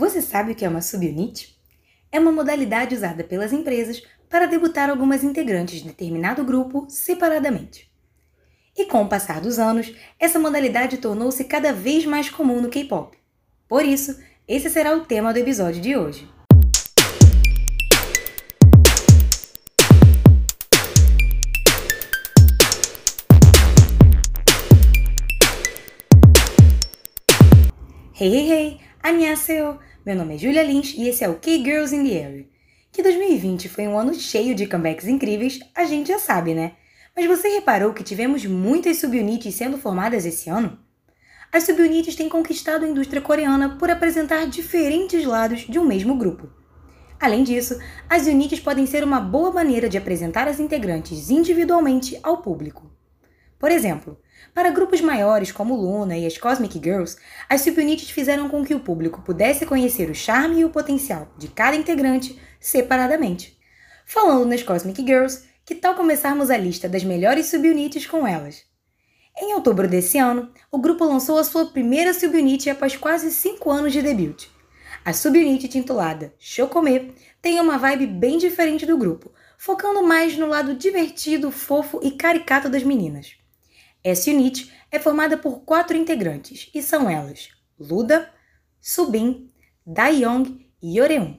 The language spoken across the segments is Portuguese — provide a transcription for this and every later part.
Você sabe o que é uma subunit? É uma modalidade usada pelas empresas para debutar algumas integrantes de determinado grupo separadamente. E com o passar dos anos, essa modalidade tornou-se cada vez mais comum no K-pop. Por isso, esse será o tema do episódio de hoje. Hey, hey, hey! Annyeonghaseyo! Meu nome é Julia Lins e esse é o K-Girls in the Area. Que 2020 foi um ano cheio de comebacks incríveis, a gente já sabe, né? Mas você reparou que tivemos muitas subunits sendo formadas esse ano? As subunits têm conquistado a indústria coreana por apresentar diferentes lados de um mesmo grupo. Além disso, as units podem ser uma boa maneira de apresentar as integrantes individualmente ao público. Por exemplo, para grupos maiores como Luna e as Cosmic Girls, as subunits fizeram com que o público pudesse conhecer o charme e o potencial de cada integrante separadamente. Falando nas Cosmic Girls, que tal começarmos a lista das melhores subunits com elas? Em outubro desse ano, o grupo lançou a sua primeira subunit após quase 5 anos de debut. A subunit intitulada Chocomê tem uma vibe bem diferente do grupo, focando mais no lado divertido, fofo e caricato das meninas. Essa unit é formada por quatro integrantes e são elas Luda, Subin, Daeyoung e Yoreum.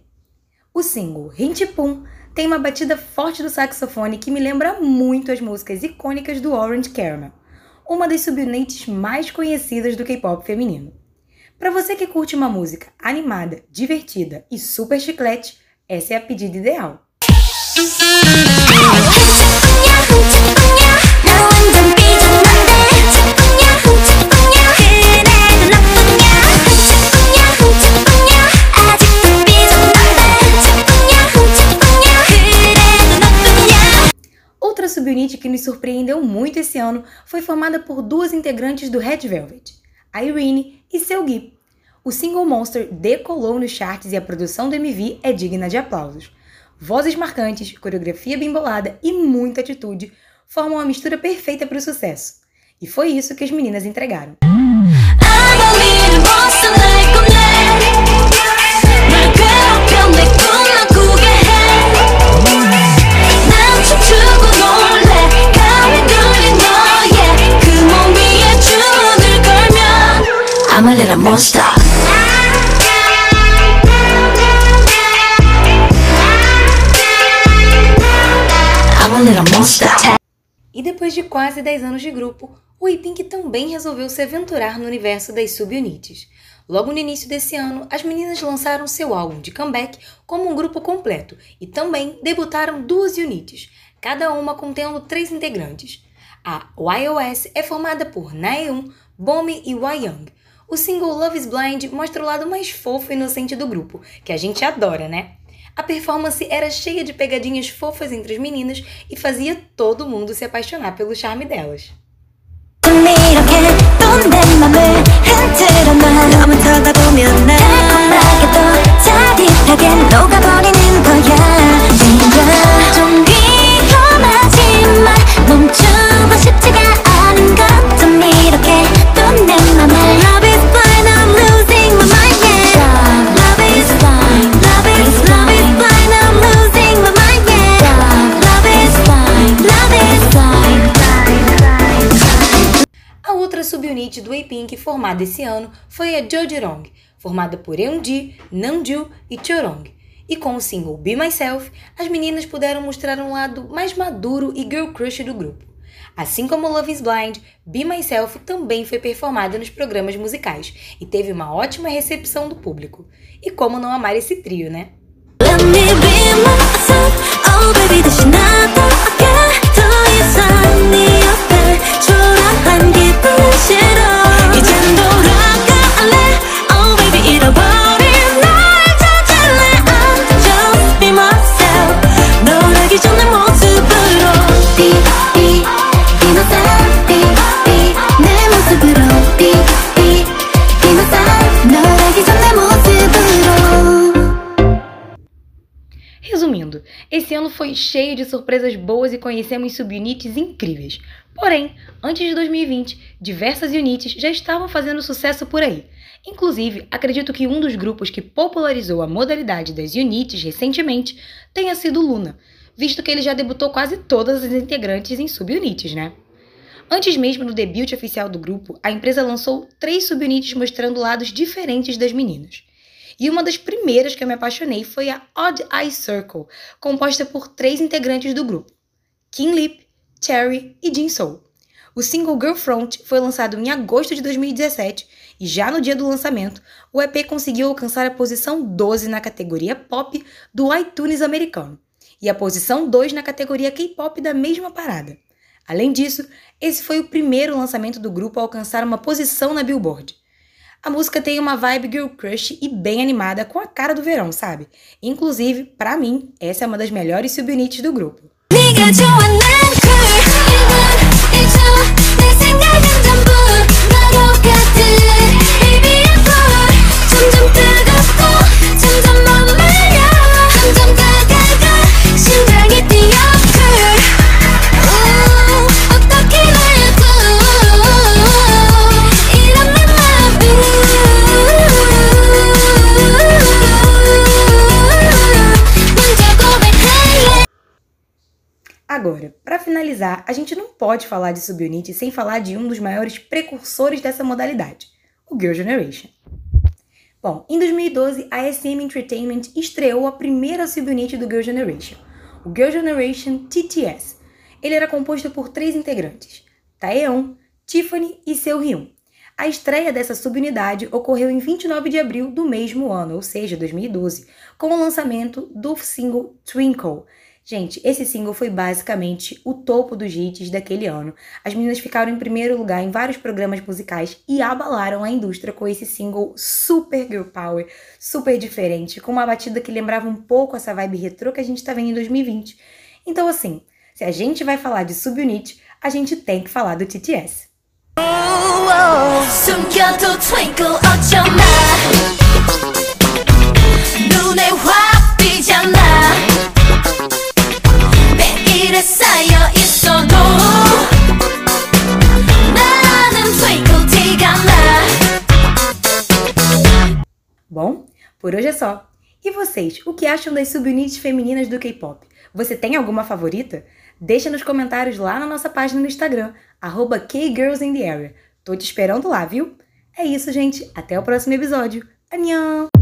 O single Hintipum tem uma batida forte do saxofone que me lembra muito as músicas icônicas do Orange Caramel, uma das subunits mais conhecidas do K-pop feminino. Para você que curte uma música animada, divertida e super chiclete, essa é a pedida ideal. Subunit que nos surpreendeu muito esse ano foi formada por duas integrantes do Red Velvet, Irene e Seulgi. O single Monster decolou nos charts e a produção do MV é digna de aplausos. Vozes marcantes, coreografia bem bolada e muita atitude formam a mistura perfeita para o sucesso. E foi isso que as meninas entregaram. E depois de quase 10 anos de grupo, o E-Pink também resolveu se aventurar no universo das subunits. Logo no início desse ano, as meninas lançaram seu álbum de comeback como um grupo completo e também debutaram duas units, cada uma contendo três integrantes. A YOS é formada por Naeun, Bomi e Young, o single Love is Blind mostra o lado mais fofo e inocente do grupo, que a gente adora, né? A performance era cheia de pegadinhas fofas entre as meninas e fazia todo mundo se apaixonar pelo charme delas. Subunit do A-Pink formada esse ano foi a Jojirong, formada por Eunji, Namju e Chorong. E com o single Be Myself, as meninas puderam mostrar um lado mais maduro e girl crush do grupo. Assim como Love is Blind, Be Myself também foi performada nos programas musicais e teve uma ótima recepção do público. E como não amar esse trio, né? Esse ano foi cheio de surpresas boas e conhecemos subunits incríveis. Porém, antes de 2020, diversas units já estavam fazendo sucesso por aí. Inclusive, acredito que um dos grupos que popularizou a modalidade das units recentemente tenha sido Luna, visto que ele já debutou quase todas as integrantes em subunits, né? Antes mesmo do debut oficial do grupo, a empresa lançou três subunits mostrando lados diferentes das meninas. E uma das primeiras que eu me apaixonei foi a Odd Eye Circle, composta por três integrantes do grupo: Kim Lip, Cherry e Jin Soul. O single Girl Front foi lançado em agosto de 2017 e já no dia do lançamento, o EP conseguiu alcançar a posição 12 na categoria Pop do iTunes americano e a posição 2 na categoria K-pop da mesma parada. Além disso, esse foi o primeiro lançamento do grupo a alcançar uma posição na Billboard. A música tem uma vibe girl crush e bem animada com a cara do verão, sabe? Inclusive, para mim, essa é uma das melhores subunits do grupo. Agora, para finalizar, a gente não pode falar de subunit sem falar de um dos maiores precursores dessa modalidade, o Girl Generation. Bom, em 2012, a SM Entertainment estreou a primeira subunit do Girl Generation, o Girl Generation TTS. Ele era composto por três integrantes, Taeyeon, Tiffany e Seo Hyun. A estreia dessa subunidade ocorreu em 29 de abril do mesmo ano, ou seja, 2012, com o lançamento do single Twinkle, Gente, esse single foi basicamente o topo dos hits daquele ano. As meninas ficaram em primeiro lugar em vários programas musicais e abalaram a indústria com esse single super girl power, super diferente, com uma batida que lembrava um pouco essa vibe retrô que a gente tá vendo em 2020. Então, assim, se a gente vai falar de subunit, a gente tem que falar do TTS. Oh, oh. Por hoje é só. E vocês, o que acham das subunits femininas do K-pop? Você tem alguma favorita? Deixa nos comentários lá na nossa página no Instagram, arroba. Tô te esperando lá, viu? É isso, gente. Até o próximo episódio. Annyeong!